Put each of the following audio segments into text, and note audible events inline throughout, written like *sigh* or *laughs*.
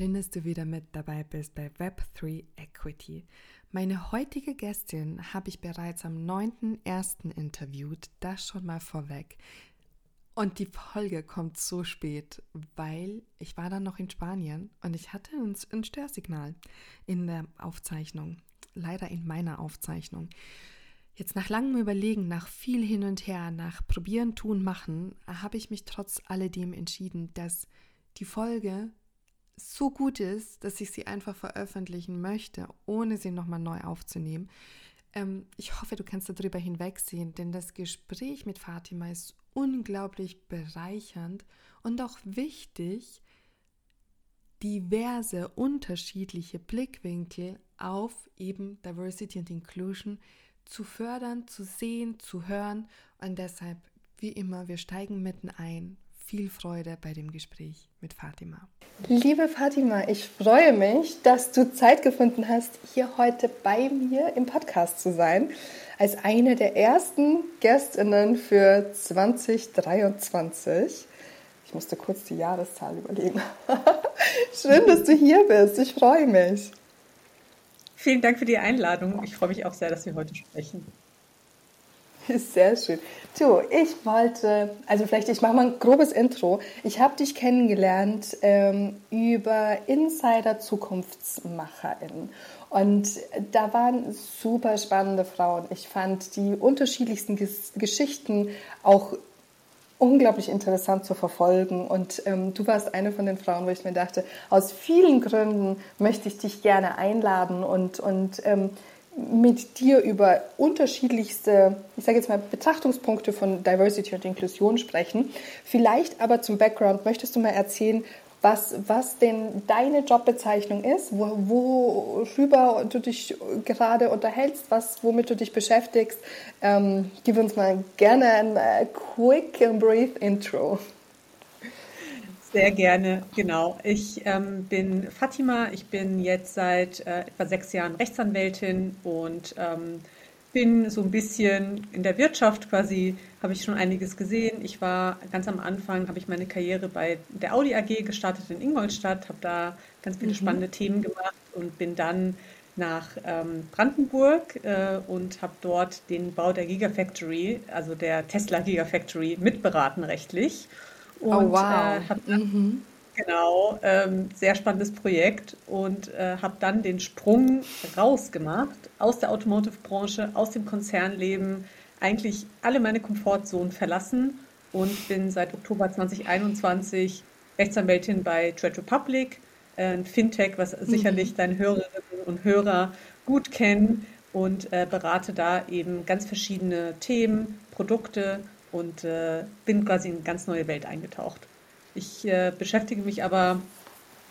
Schön, dass du wieder mit dabei bist bei Web3 Equity. Meine heutige Gästin habe ich bereits am 9.01. interviewt, das schon mal vorweg. Und die Folge kommt so spät, weil ich war dann noch in Spanien und ich hatte ein Störsignal in der Aufzeichnung, leider in meiner Aufzeichnung. Jetzt nach langem Überlegen, nach viel hin und her, nach Probieren, Tun, Machen, habe ich mich trotz alledem entschieden, dass die Folge so gut ist, dass ich sie einfach veröffentlichen möchte, ohne sie nochmal neu aufzunehmen. Ähm, ich hoffe, du kannst darüber hinwegsehen, denn das Gespräch mit Fatima ist unglaublich bereichernd und auch wichtig, diverse unterschiedliche Blickwinkel auf eben Diversity und Inclusion zu fördern, zu sehen, zu hören. Und deshalb, wie immer, wir steigen mitten ein viel Freude bei dem Gespräch mit Fatima. Liebe Fatima, ich freue mich, dass du Zeit gefunden hast, hier heute bei mir im Podcast zu sein, als eine der ersten Gästinnen für 2023. Ich musste kurz die Jahreszahl überlegen. *laughs* Schön, dass du hier bist. Ich freue mich. Vielen Dank für die Einladung. Ich freue mich auch sehr, dass wir heute sprechen. *laughs* Sehr schön. Du, ich wollte, also vielleicht ich mache mal ein grobes Intro. Ich habe dich kennengelernt ähm, über Insider Zukunftsmacherin. Und da waren super spannende Frauen. Ich fand die unterschiedlichsten Ges Geschichten auch unglaublich interessant zu verfolgen. Und ähm, du warst eine von den Frauen, wo ich mir dachte, aus vielen Gründen möchte ich dich gerne einladen und, und ähm, mit dir über unterschiedlichste, ich sage jetzt mal, Betrachtungspunkte von Diversity und Inklusion sprechen. Vielleicht aber zum Background möchtest du mal erzählen, was, was denn deine Jobbezeichnung ist, wo, worüber du dich gerade unterhältst, was, womit du dich beschäftigst. Ähm, gib uns mal gerne ein uh, quick and brief Intro. Sehr gerne, genau. Ich ähm, bin Fatima, ich bin jetzt seit äh, etwa sechs Jahren Rechtsanwältin und ähm, bin so ein bisschen in der Wirtschaft quasi, habe ich schon einiges gesehen. Ich war ganz am Anfang, habe ich meine Karriere bei der Audi AG gestartet in Ingolstadt, habe da ganz viele mhm. spannende Themen gemacht und bin dann nach ähm, Brandenburg äh, und habe dort den Bau der Gigafactory, also der Tesla Gigafactory, mitberaten rechtlich. Oh, und oh, wow. äh, mhm. genau ähm, sehr spannendes Projekt und äh, habe dann den Sprung rausgemacht aus der Automotive-Branche, aus dem Konzernleben, eigentlich alle meine Komfortzonen verlassen und bin seit Oktober 2021 Rechtsanwältin bei Trade Republic, äh, ein Fintech, was mhm. sicherlich deine Hörerinnen und Hörer gut kennen und äh, berate da eben ganz verschiedene Themen, Produkte und äh, bin quasi in eine ganz neue Welt eingetaucht. Ich äh, beschäftige mich aber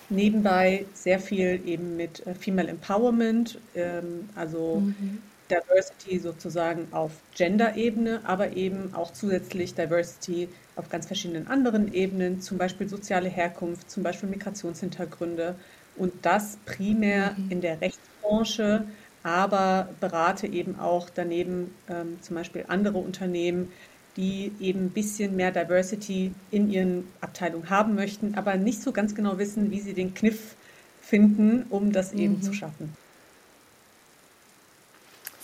nebenbei sehr viel eben mit äh, Female Empowerment, ähm, also mhm. Diversity sozusagen auf Gender-Ebene, aber eben auch zusätzlich Diversity auf ganz verschiedenen anderen Ebenen, zum Beispiel soziale Herkunft, zum Beispiel Migrationshintergründe und das primär mhm. in der Rechtsbranche, aber berate eben auch daneben ähm, zum Beispiel andere Unternehmen, die eben ein bisschen mehr Diversity in ihren Abteilungen haben möchten, aber nicht so ganz genau wissen, wie sie den Kniff finden, um das eben mhm. zu schaffen.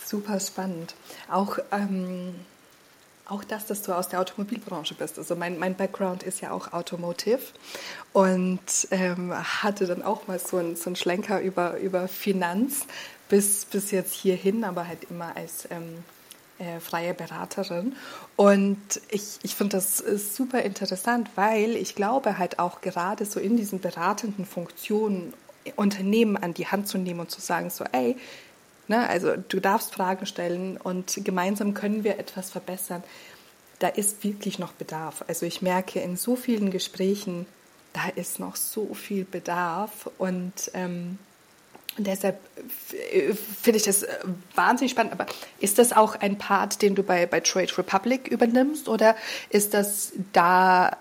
Super spannend. Auch, ähm, auch das, dass du aus der Automobilbranche bist. Also mein, mein Background ist ja auch Automotive und ähm, hatte dann auch mal so einen so Schlenker über, über Finanz bis, bis jetzt hierhin, aber halt immer als ähm, äh, freie Beraterin. Und ich, ich finde das super interessant, weil ich glaube halt auch gerade so in diesen beratenden Funktionen Unternehmen an die Hand zu nehmen und zu sagen, so, ey, ne, also du darfst Fragen stellen und gemeinsam können wir etwas verbessern. Da ist wirklich noch Bedarf. Also ich merke in so vielen Gesprächen, da ist noch so viel Bedarf und ähm, und deshalb äh, finde ich das äh, wahnsinnig spannend. Aber ist das auch ein Part, den du bei, bei Trade Republic übernimmst? Oder ist das da,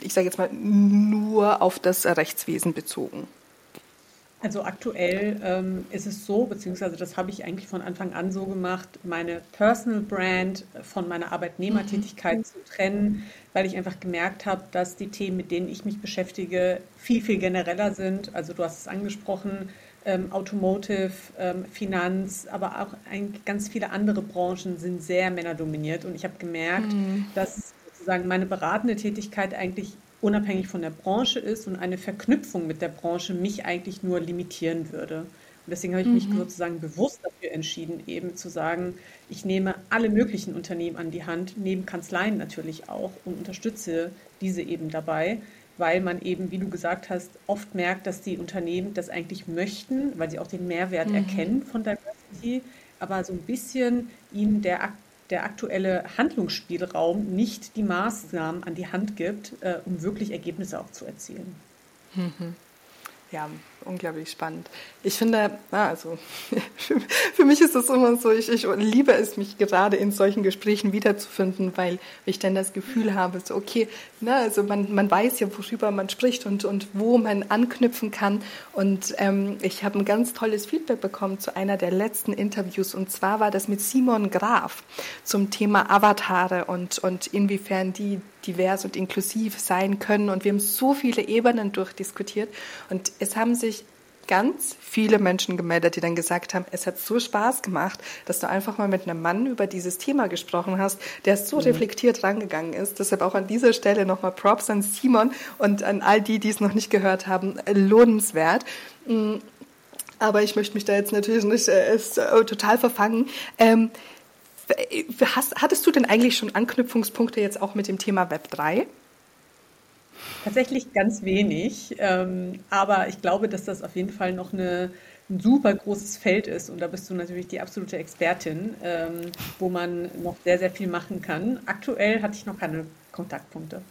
ich sage jetzt mal, nur auf das Rechtswesen bezogen? Also aktuell ähm, ist es so, beziehungsweise das habe ich eigentlich von Anfang an so gemacht, meine Personal Brand von meiner Arbeitnehmertätigkeit mhm. zu trennen, weil ich einfach gemerkt habe, dass die Themen, mit denen ich mich beschäftige, viel, viel genereller sind. Also du hast es angesprochen, ähm, Automotive, ähm, Finanz, aber auch ein, ganz viele andere Branchen sind sehr männerdominiert. Und ich habe gemerkt, mhm. dass sozusagen meine beratende Tätigkeit eigentlich unabhängig von der Branche ist und eine Verknüpfung mit der Branche mich eigentlich nur limitieren würde. Und deswegen habe ich mich mhm. sozusagen bewusst dafür entschieden, eben zu sagen, ich nehme alle möglichen Unternehmen an die Hand, neben Kanzleien natürlich auch und unterstütze diese eben dabei, weil man eben, wie du gesagt hast, oft merkt, dass die Unternehmen das eigentlich möchten, weil sie auch den Mehrwert mhm. erkennen von Diversity, aber so ein bisschen ihnen der der aktuelle Handlungsspielraum nicht die Maßnahmen an die Hand gibt, äh, um wirklich Ergebnisse auch zu erzielen. Mhm. Ja, unglaublich spannend. Ich finde, also *laughs* für mich ist das immer so, ich, ich liebe es, mich gerade in solchen Gesprächen wiederzufinden, weil ich dann das Gefühl habe, so okay, ne, also man, man weiß ja, worüber man spricht und, und wo man anknüpfen kann. Und ähm, ich habe ein ganz tolles Feedback bekommen zu einer der letzten Interviews und zwar war das mit Simon Graf zum Thema Avatare und, und inwiefern die divers und inklusiv sein können. Und wir haben so viele Ebenen durchdiskutiert und es haben sich ganz viele Menschen gemeldet, die dann gesagt haben, es hat so Spaß gemacht, dass du einfach mal mit einem Mann über dieses Thema gesprochen hast, der so mhm. reflektiert rangegangen ist. Deshalb auch an dieser Stelle nochmal Props an Simon und an all die, die es noch nicht gehört haben, lohnenswert. Mm, aber ich möchte mich da jetzt natürlich nicht äh, äh total verfangen. Ähm, hast, hattest du denn eigentlich schon Anknüpfungspunkte jetzt auch mit dem Thema Web 3? Tatsächlich ganz wenig, ähm, aber ich glaube, dass das auf jeden Fall noch eine, ein super großes Feld ist und da bist du natürlich die absolute Expertin, ähm, wo man noch sehr, sehr viel machen kann. Aktuell hatte ich noch keine Kontaktpunkte.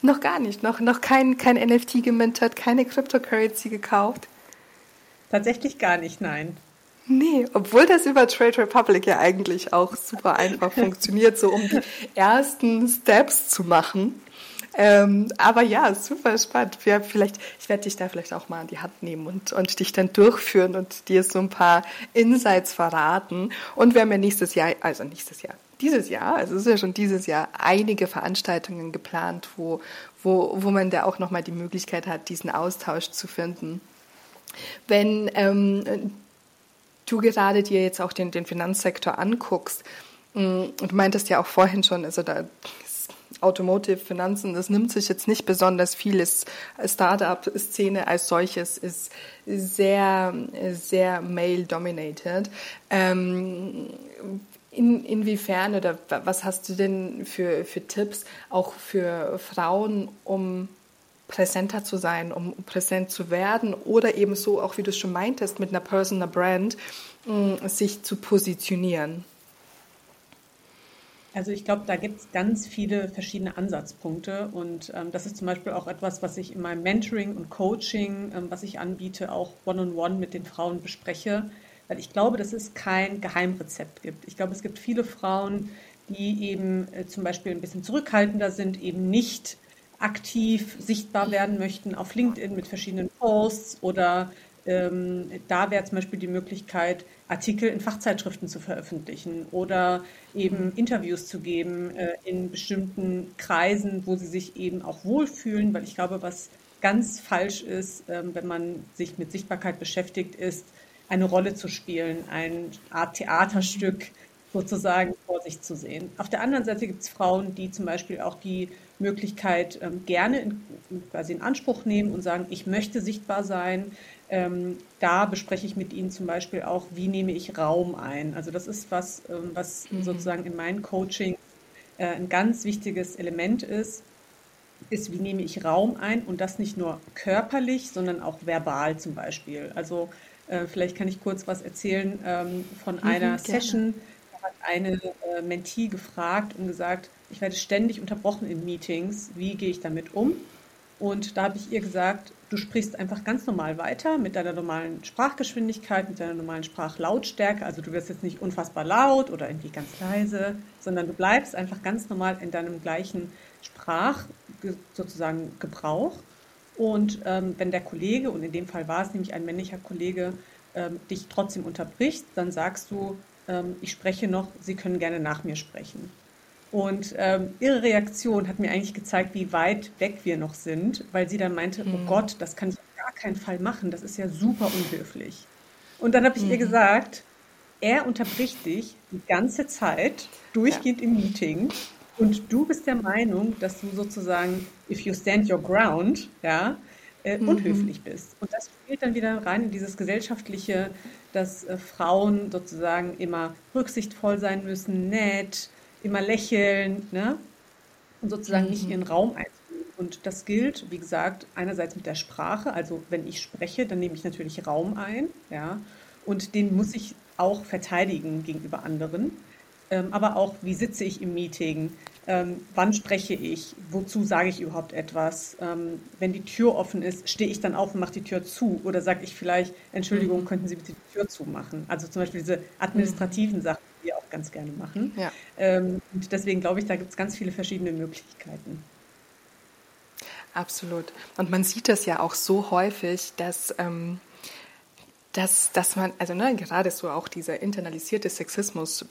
Noch gar nicht, noch, noch kein, kein NFT gemintet, keine Cryptocurrency gekauft? Tatsächlich gar nicht, nein. Nee, obwohl das über Trade Republic ja eigentlich auch super einfach *laughs* funktioniert, so um die ersten Steps zu machen. Ähm, aber ja, super spannend. Ja, vielleicht, ich werde dich da vielleicht auch mal an die Hand nehmen und, und dich dann durchführen und dir so ein paar Insights verraten. Und wir haben ja nächstes Jahr, also nächstes Jahr, dieses Jahr, also es ist ja schon dieses Jahr, einige Veranstaltungen geplant, wo, wo, wo man da auch nochmal die Möglichkeit hat, diesen Austausch zu finden. Wenn ähm, du gerade dir jetzt auch den, den Finanzsektor anguckst, mm, und du meintest ja auch vorhin schon, also da Automotive, Finanzen, das nimmt sich jetzt nicht besonders viel. Startup-Szene als solches ist sehr, sehr male-dominated. Ähm, in, inwiefern oder was hast du denn für, für Tipps auch für Frauen, um präsenter zu sein, um präsent zu werden oder eben so, auch wie du es schon meintest, mit einer Personal Brand, sich zu positionieren? Also ich glaube, da gibt es ganz viele verschiedene Ansatzpunkte und ähm, das ist zum Beispiel auch etwas, was ich in meinem Mentoring und Coaching, ähm, was ich anbiete, auch one-on-one -on -one mit den Frauen bespreche, weil ich glaube, dass es kein Geheimrezept gibt. Ich glaube, es gibt viele Frauen, die eben äh, zum Beispiel ein bisschen zurückhaltender sind, eben nicht aktiv sichtbar werden möchten auf LinkedIn mit verschiedenen Posts oder ähm, da wäre zum Beispiel die Möglichkeit, Artikel in Fachzeitschriften zu veröffentlichen oder eben Interviews zu geben äh, in bestimmten Kreisen, wo sie sich eben auch wohlfühlen, weil ich glaube, was ganz falsch ist, äh, wenn man sich mit Sichtbarkeit beschäftigt, ist, eine Rolle zu spielen, ein Art Theaterstück sozusagen vor sich zu sehen. Auf der anderen Seite gibt es Frauen, die zum Beispiel auch die Möglichkeit ähm, gerne in, quasi in Anspruch nehmen und sagen, ich möchte sichtbar sein, ähm, da bespreche ich mit Ihnen zum Beispiel auch, wie nehme ich Raum ein. Also das ist was, ähm, was mhm. sozusagen in meinem Coaching äh, ein ganz wichtiges Element ist, ist, wie nehme ich Raum ein und das nicht nur körperlich, sondern auch verbal zum Beispiel. Also äh, vielleicht kann ich kurz was erzählen ähm, von mhm, einer gerne. Session. Da hat eine äh, Mentee gefragt und gesagt, ich werde ständig unterbrochen in Meetings. Wie gehe ich damit um? Und da habe ich ihr gesagt, du sprichst einfach ganz normal weiter mit deiner normalen Sprachgeschwindigkeit, mit deiner normalen Sprachlautstärke. Also du wirst jetzt nicht unfassbar laut oder irgendwie ganz leise, sondern du bleibst einfach ganz normal in deinem gleichen Sprach sozusagen Gebrauch. Und ähm, wenn der Kollege, und in dem Fall war es nämlich ein männlicher Kollege, ähm, dich trotzdem unterbricht, dann sagst du, ähm, ich spreche noch, Sie können gerne nach mir sprechen. Und ähm, ihre Reaktion hat mir eigentlich gezeigt, wie weit weg wir noch sind, weil sie dann meinte, mhm. oh. Gott, das kann ich auf gar keinen Fall machen, das ist ja super unhöflich. Und dann habe ich mhm. ihr gesagt, er unterbricht dich die ganze Zeit, durchgehend ja. im Meeting. Und du bist der Meinung, dass du sozusagen, if you stand your ground, ja, äh, mhm. unhöflich bist. Und das spielt dann wieder rein in dieses gesellschaftliche, dass äh, Frauen sozusagen immer rücksichtsvoll sein müssen, nett, immer lächeln, ne? Und sozusagen mhm. nicht ihren Raum einzunehmen. Und das gilt, wie gesagt, einerseits mit der Sprache, also wenn ich spreche, dann nehme ich natürlich Raum ein, ja, und den muss ich auch verteidigen gegenüber anderen. Ähm, aber auch, wie sitze ich im Meeting, ähm, wann spreche ich, wozu sage ich überhaupt etwas, ähm, wenn die Tür offen ist, stehe ich dann auf und mache die Tür zu oder sage ich vielleicht, Entschuldigung, mhm. könnten Sie bitte die Tür zumachen. Also zum Beispiel diese administrativen mhm. Sachen, ganz gerne machen. Ja. Ähm, und deswegen glaube ich, da gibt es ganz viele verschiedene Möglichkeiten. Absolut. Und man sieht das ja auch so häufig, dass ähm, dass, dass man, also ne, gerade so auch dieser internalisierte Sexismus,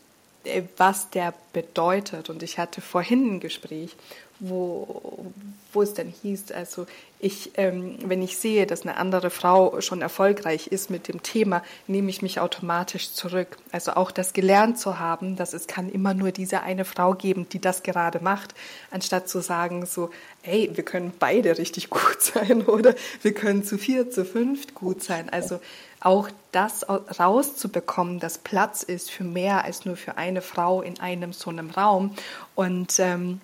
äh, was der bedeutet. Und ich hatte vorhin ein Gespräch, wo, wo es dann hieß, also ich, ähm, wenn ich sehe, dass eine andere Frau schon erfolgreich ist mit dem Thema, nehme ich mich automatisch zurück. Also auch das gelernt zu haben, dass es kann immer nur diese eine Frau geben, die das gerade macht, anstatt zu sagen so, hey, wir können beide richtig *laughs* gut sein oder wir können zu vier, zu fünf gut sein. Also auch das rauszubekommen, dass Platz ist für mehr als nur für eine Frau in einem so einem Raum. Und ähm,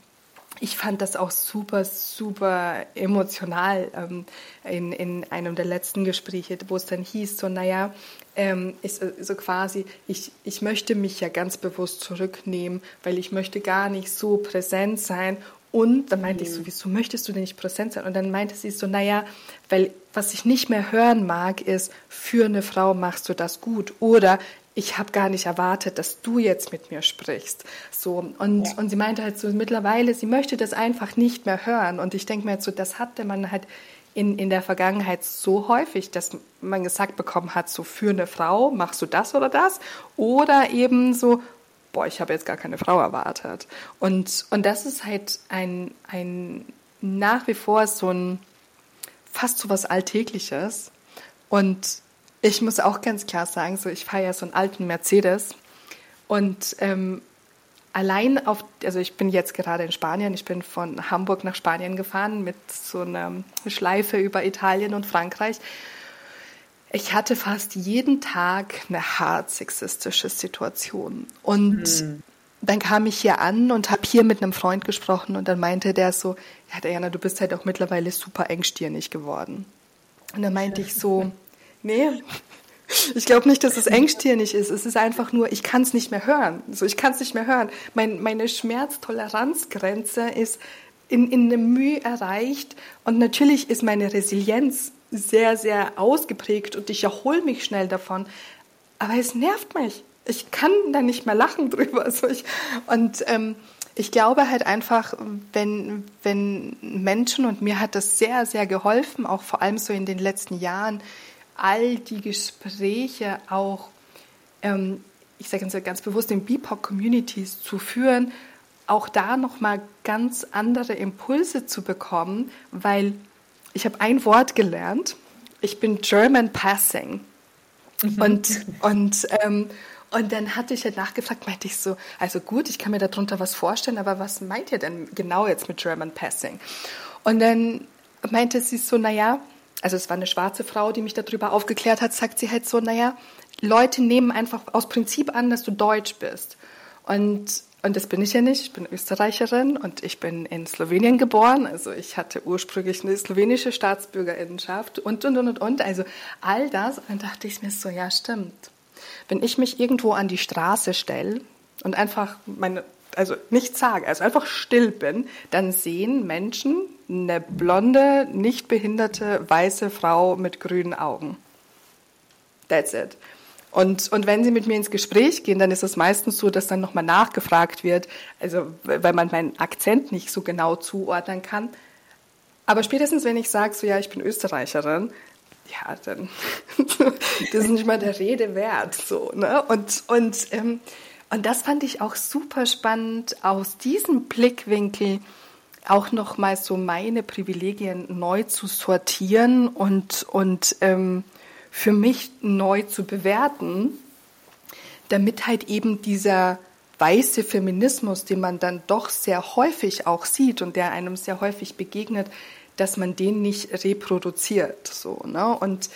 ich fand das auch super, super emotional ähm, in, in einem der letzten Gespräche, wo es dann hieß, so, naja, ähm, ist äh, so quasi, ich, ich möchte mich ja ganz bewusst zurücknehmen, weil ich möchte gar nicht so präsent sein und dann meinte mhm. ich so, wieso möchtest du denn nicht präsent sein? Und dann meinte sie so, naja, weil was ich nicht mehr hören mag, ist, für eine Frau machst du das gut. Oder ich habe gar nicht erwartet, dass du jetzt mit mir sprichst. So und ja. und sie meinte halt so mittlerweile, sie möchte das einfach nicht mehr hören. Und ich denke mir halt so, das hatte man halt in, in der Vergangenheit so häufig, dass man gesagt bekommen hat, so für eine Frau machst du das oder das. Oder eben so, boah, ich habe jetzt gar keine Frau erwartet. Und, und das ist halt ein, ein nach wie vor so ein fast so was Alltägliches. Und ich muss auch ganz klar sagen, so ich fahre ja so einen alten Mercedes und ähm, allein auf, also ich bin jetzt gerade in Spanien, ich bin von Hamburg nach Spanien gefahren mit so einer Schleife über Italien und Frankreich ich hatte fast jeden Tag eine hart sexistische Situation. Und mhm. dann kam ich hier an und habe hier mit einem Freund gesprochen und dann meinte der so, ja Diana, du bist halt auch mittlerweile super engstirnig geworden. Und dann meinte ich so, nee, ich glaube nicht, dass es engstirnig ist. Es ist einfach nur, ich kann es nicht mehr hören. So, ich kann es nicht mehr hören. Mein, meine Schmerztoleranzgrenze ist in, in einem Mühe erreicht. Und natürlich ist meine Resilienz sehr, sehr ausgeprägt und ich erhole mich schnell davon. Aber es nervt mich. Ich kann da nicht mehr lachen drüber. Also ich, und ähm, ich glaube halt einfach, wenn, wenn Menschen, und mir hat das sehr, sehr geholfen, auch vor allem so in den letzten Jahren, all die Gespräche auch, ähm, ich sage ganz, ganz bewusst, in BIPOC-Communities zu führen, auch da nochmal ganz andere Impulse zu bekommen, weil ich habe ein Wort gelernt. Ich bin German Passing. Mhm. Und, und, ähm, und dann hatte ich halt nachgefragt, meinte ich so, also gut, ich kann mir darunter was vorstellen, aber was meint ihr denn genau jetzt mit German Passing? Und dann meinte sie so, naja, also es war eine schwarze Frau, die mich darüber aufgeklärt hat, sagt sie halt so, naja, Leute nehmen einfach aus Prinzip an, dass du Deutsch bist. Und und das bin ich ja nicht. Ich bin Österreicherin und ich bin in Slowenien geboren. Also ich hatte ursprünglich eine slowenische Staatsbürgerinnenschaft und, und, und, und, und. Also all das. Und dann dachte ich mir so, ja, stimmt. Wenn ich mich irgendwo an die Straße stelle und einfach meine, also nichts sage, also einfach still bin, dann sehen Menschen eine blonde, nicht behinderte, weiße Frau mit grünen Augen. That's it. Und, und wenn sie mit mir ins Gespräch gehen, dann ist es meistens so, dass dann nochmal nachgefragt wird, also weil man meinen Akzent nicht so genau zuordnen kann. Aber spätestens, wenn ich sage, so ja, ich bin Österreicherin, ja, dann *laughs* das ist nicht mal der Rede wert. So, ne? Und, und, ähm, und das fand ich auch super spannend, aus diesem Blickwinkel auch nochmal so meine Privilegien neu zu sortieren und, und ähm, für mich neu zu bewerten, damit halt eben dieser weiße Feminismus, den man dann doch sehr häufig auch sieht und der einem sehr häufig begegnet, dass man den nicht reproduziert. So, ne? Und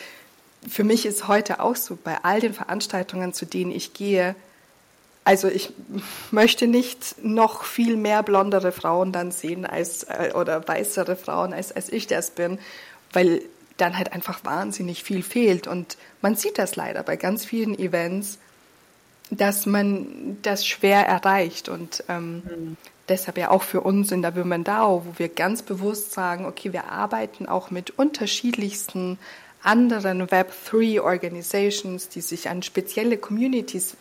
für mich ist heute auch so, bei all den Veranstaltungen, zu denen ich gehe, also ich möchte nicht noch viel mehr blondere Frauen dann sehen als äh, oder weißere Frauen als, als ich das bin, weil dann halt einfach wahnsinnig viel fehlt. Und man sieht das leider bei ganz vielen Events, dass man das schwer erreicht. Und ähm, mhm deshalb ja auch für uns in der Women DAO, wo wir ganz bewusst sagen, okay, wir arbeiten auch mit unterschiedlichsten anderen Web3 Organizations, die sich an spezielle Communities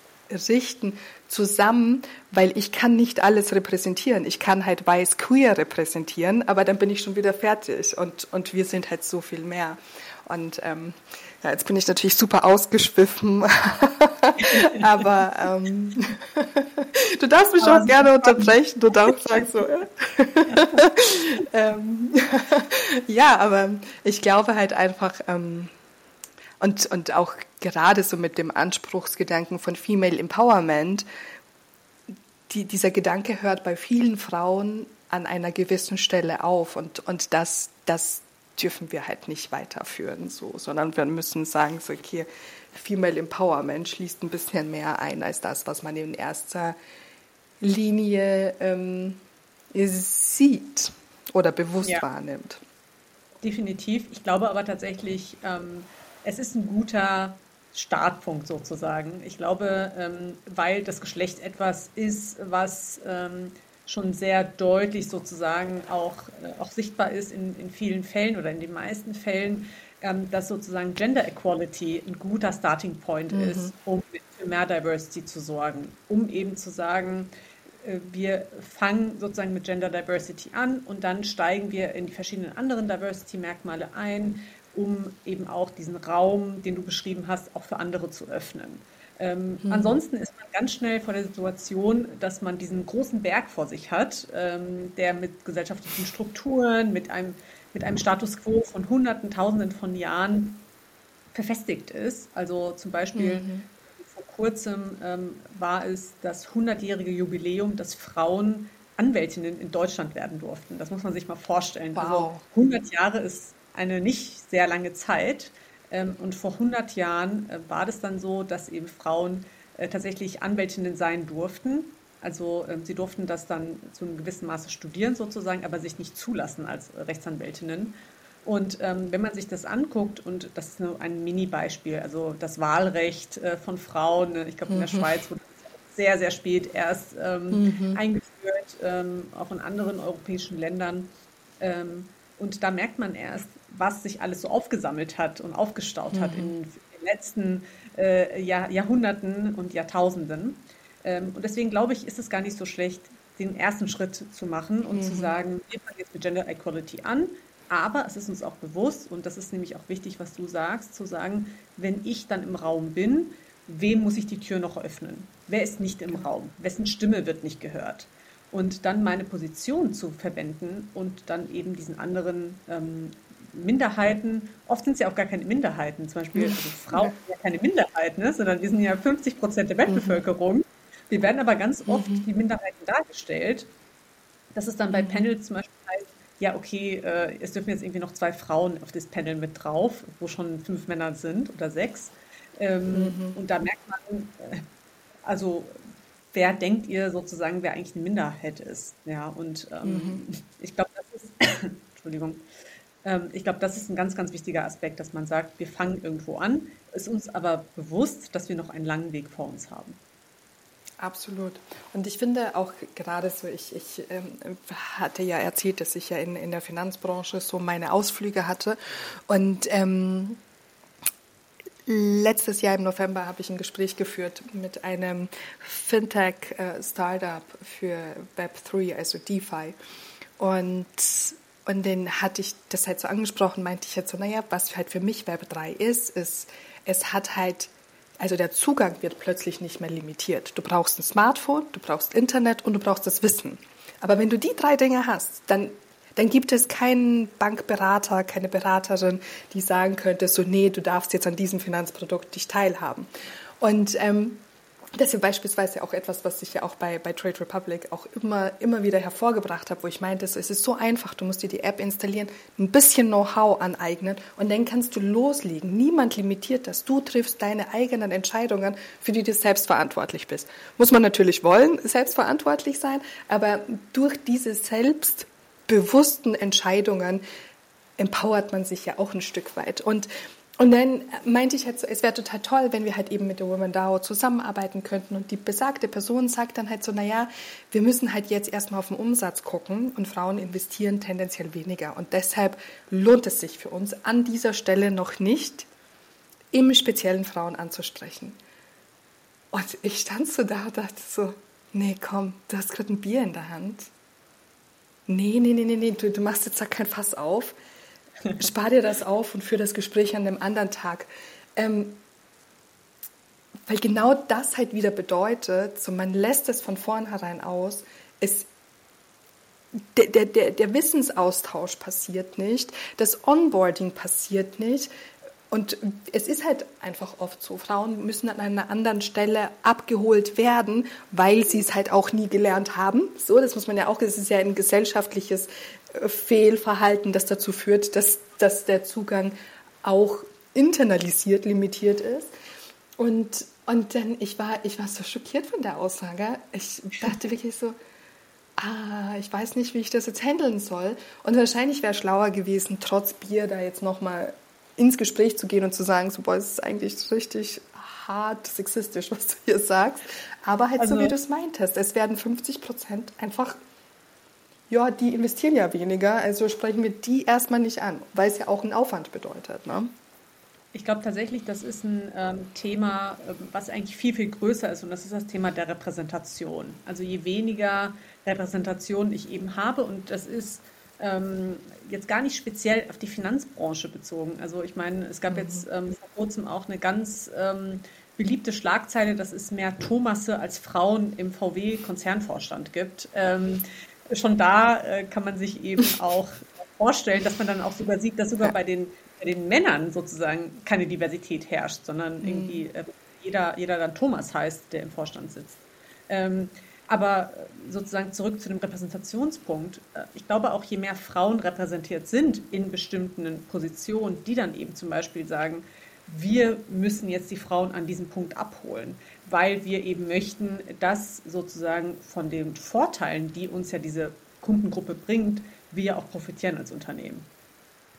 richten, zusammen, weil ich kann nicht alles repräsentieren. Ich kann halt weiß queer repräsentieren, aber dann bin ich schon wieder fertig und, und wir sind halt so viel mehr. Und ähm, ja, jetzt bin ich natürlich super ausgeschwiffen, *laughs* aber ähm, *laughs* du darfst mich auch gerne unterbrechen, du darfst sagen so. *laughs* ähm, ja, aber ich glaube halt einfach, ähm, und, und auch gerade so mit dem Anspruchsgedanken von Female Empowerment, die, dieser Gedanke hört bei vielen Frauen an einer gewissen Stelle auf und, und das, das dürfen wir halt nicht weiterführen, so, sondern wir müssen sagen, so, okay, Female Empowerment schließt ein bisschen mehr ein als das, was man in erster Linie ähm, sieht oder bewusst ja. wahrnimmt. Definitiv. Ich glaube aber tatsächlich, ähm, es ist ein guter Startpunkt sozusagen. Ich glaube, ähm, weil das Geschlecht etwas ist, was ähm, schon sehr deutlich sozusagen auch, äh, auch sichtbar ist in, in vielen Fällen oder in den meisten Fällen, ähm, dass sozusagen Gender Equality ein guter Starting Point mhm. ist, um für mehr Diversity zu sorgen, um eben zu sagen, äh, wir fangen sozusagen mit Gender Diversity an und dann steigen wir in die verschiedenen anderen Diversity-Merkmale ein, um eben auch diesen Raum, den du beschrieben hast, auch für andere zu öffnen. Ähm, mhm. Ansonsten ist man ganz schnell vor der Situation, dass man diesen großen Berg vor sich hat, ähm, der mit gesellschaftlichen Strukturen, mit einem, mit einem Status quo von Hunderten, Tausenden von Jahren verfestigt ist. Also zum Beispiel mhm. vor kurzem ähm, war es das 100-jährige Jubiläum, dass Frauen Anwältinnen in Deutschland werden durften. Das muss man sich mal vorstellen. Also wow. Also 100 Jahre ist eine nicht sehr lange Zeit. Ähm, und vor 100 Jahren äh, war das dann so, dass eben Frauen äh, tatsächlich Anwältinnen sein durften. Also ähm, sie durften das dann zu einem gewissen Maße studieren sozusagen, aber sich nicht zulassen als Rechtsanwältinnen. Und ähm, wenn man sich das anguckt, und das ist nur ein Mini-Beispiel, also das Wahlrecht äh, von Frauen, ne, ich glaube in der mhm. Schweiz wurde das sehr, sehr spät erst ähm, mhm. eingeführt, ähm, auch in anderen europäischen Ländern. Und da merkt man erst, was sich alles so aufgesammelt hat und aufgestaut mhm. hat in, den letzten äh, Jahr, Jahrhunderten und Jahrtausenden. Ähm, und deswegen glaube ich, ist es gar nicht so schlecht, den ersten Schritt zu machen und mhm. zu sagen, wir fangen jetzt mit Gender Equality an, aber es ist uns auch bewusst, und das ist nämlich auch wichtig, was du sagst, zu sagen, wenn ich dann im Raum bin, wem muss ich die Tür noch öffnen? Wer ist nicht im Raum? Wessen Stimme wird nicht gehört? Und dann meine Position zu verwenden und dann eben diesen anderen ähm, Minderheiten, oft sind es ja auch gar keine Minderheiten, zum Beispiel also Frauen sind ja keine Minderheiten, ne, sondern wir sind ja 50 Prozent der Weltbevölkerung. Wir werden aber ganz oft mhm. wie Minderheiten dargestellt. dass es dann bei mhm. Panels zum Beispiel heißt, ja, okay, äh, es dürfen jetzt irgendwie noch zwei Frauen auf das Panel mit drauf, wo schon fünf Männer sind oder sechs. Ähm, mhm. Und da merkt man, äh, also wer denkt ihr sozusagen, wer eigentlich eine Minderheit ist? Ja, und ähm, mhm. ich glaube, das ist, *coughs* Entschuldigung, ich glaube, das ist ein ganz, ganz wichtiger Aspekt, dass man sagt, wir fangen irgendwo an, ist uns aber bewusst, dass wir noch einen langen Weg vor uns haben. Absolut. Und ich finde auch gerade so, ich, ich ähm, hatte ja erzählt, dass ich ja in, in der Finanzbranche so meine Ausflüge hatte. Und ähm, letztes Jahr im November habe ich ein Gespräch geführt mit einem Fintech-Startup äh, für Web3, also DeFi. Und und den hatte ich das halt so angesprochen, meinte ich jetzt so, naja, was halt für mich Web 3 ist, ist, es hat halt, also der Zugang wird plötzlich nicht mehr limitiert. Du brauchst ein Smartphone, du brauchst Internet und du brauchst das Wissen. Aber wenn du die drei Dinge hast, dann, dann gibt es keinen Bankberater, keine Beraterin, die sagen könnte, so, nee, du darfst jetzt an diesem Finanzprodukt dich teilhaben. Und ähm, das ist beispielsweise auch etwas, was ich ja auch bei, bei Trade Republic auch immer, immer wieder hervorgebracht habe, wo ich meinte, es ist so einfach, du musst dir die App installieren, ein bisschen Know-how aneignen und dann kannst du loslegen. Niemand limitiert das. Du triffst deine eigenen Entscheidungen, für die du selbst verantwortlich bist. Muss man natürlich wollen, selbstverantwortlich sein, aber durch diese selbstbewussten Entscheidungen empowert man sich ja auch ein Stück weit. Und und dann meinte ich halt so, es wäre total toll, wenn wir halt eben mit der Women DAO zusammenarbeiten könnten. Und die besagte Person sagt dann halt so, naja, wir müssen halt jetzt erstmal auf den Umsatz gucken und Frauen investieren tendenziell weniger. Und deshalb lohnt es sich für uns an dieser Stelle noch nicht, im speziellen Frauen anzusprechen. Und ich stand so da und dachte so, nee, komm, du hast gerade ein Bier in der Hand. Nee, nee, nee, nee, nee, du, du machst jetzt da kein Fass auf spar dir das auf und führe das Gespräch an einem anderen Tag. Ähm, weil genau das halt wieder bedeutet, so man lässt es von vornherein aus, es, der, der, der Wissensaustausch passiert nicht, das Onboarding passiert nicht, und es ist halt einfach oft so, Frauen müssen an einer anderen Stelle abgeholt werden, weil sie es halt auch nie gelernt haben. So, das muss man ja auch, das ist ja ein gesellschaftliches äh, Fehlverhalten, das dazu führt, dass, dass der Zugang auch internalisiert, limitiert ist. Und, und dann, ich war, ich war so schockiert von der Aussage. Ich dachte wirklich so, ah, ich weiß nicht, wie ich das jetzt handeln soll. Und wahrscheinlich wäre es schlauer gewesen, trotz Bier da jetzt nochmal ins Gespräch zu gehen und zu sagen, so, boah, es ist eigentlich richtig hart sexistisch, *laughs* was du hier sagst. Aber halt also, so, wie du es meintest. Es werden 50 Prozent einfach, ja, die investieren ja weniger, also sprechen wir die erstmal nicht an, weil es ja auch einen Aufwand bedeutet. Ne? Ich glaube tatsächlich, das ist ein ähm, Thema, ähm, was eigentlich viel, viel größer ist und das ist das Thema der Repräsentation. Also je weniger Repräsentation ich eben habe und das ist ähm, jetzt gar nicht speziell auf die Finanzbranche bezogen. Also ich meine, es gab mhm. jetzt ähm, vor kurzem auch eine ganz ähm, beliebte Schlagzeile, dass es mehr Thomasse als Frauen im VW-Konzernvorstand gibt. Ähm, schon da äh, kann man sich eben *laughs* auch vorstellen, dass man dann auch sogar sieht, dass sogar bei den, bei den Männern sozusagen keine Diversität herrscht, sondern mhm. irgendwie äh, jeder, jeder dann Thomas heißt, der im Vorstand sitzt. Ähm, aber äh, sozusagen zurück zu dem Repräsentationspunkt. Äh, ich glaube auch, je mehr Frauen repräsentiert sind in bestimmten Positionen, die dann eben zum Beispiel sagen, wir müssen jetzt die Frauen an diesem Punkt abholen, weil wir eben möchten, dass sozusagen von den Vorteilen, die uns ja diese Kundengruppe bringt, wir auch profitieren als Unternehmen.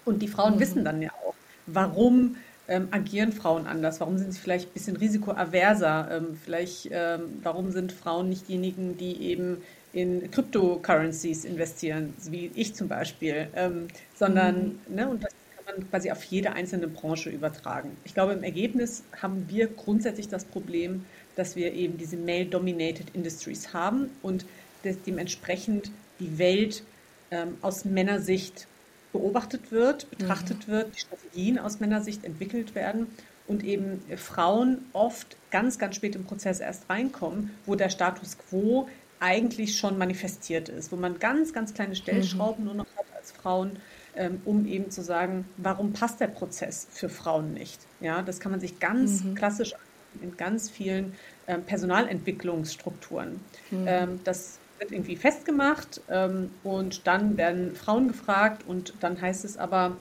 Und die Frauen mhm. wissen dann ja auch, warum ähm, agieren Frauen anders? Warum sind sie vielleicht ein bisschen risikoaverser? Ähm, vielleicht, ähm, warum sind Frauen nicht diejenigen, die eben in Cryptocurrencies investieren, wie ich zum Beispiel, ähm, sondern, mhm. ne, und das kann man quasi auf jede einzelne Branche übertragen. Ich glaube, im Ergebnis haben wir grundsätzlich das Problem, dass wir eben diese Male-Dominated Industries haben und dementsprechend die Welt ähm, aus Männersicht beobachtet wird, betrachtet mhm. wird, die Strategien aus Männersicht entwickelt werden und eben Frauen oft ganz, ganz spät im Prozess erst reinkommen, wo der Status quo eigentlich schon manifestiert ist, wo man ganz, ganz kleine Stellschrauben mhm. nur noch hat als Frauen, ähm, um eben zu sagen, warum passt der Prozess für Frauen nicht? Ja, das kann man sich ganz mhm. klassisch in ganz vielen ähm, Personalentwicklungsstrukturen. Mhm. Ähm, das wird irgendwie festgemacht ähm, und dann werden Frauen gefragt und dann heißt es aber,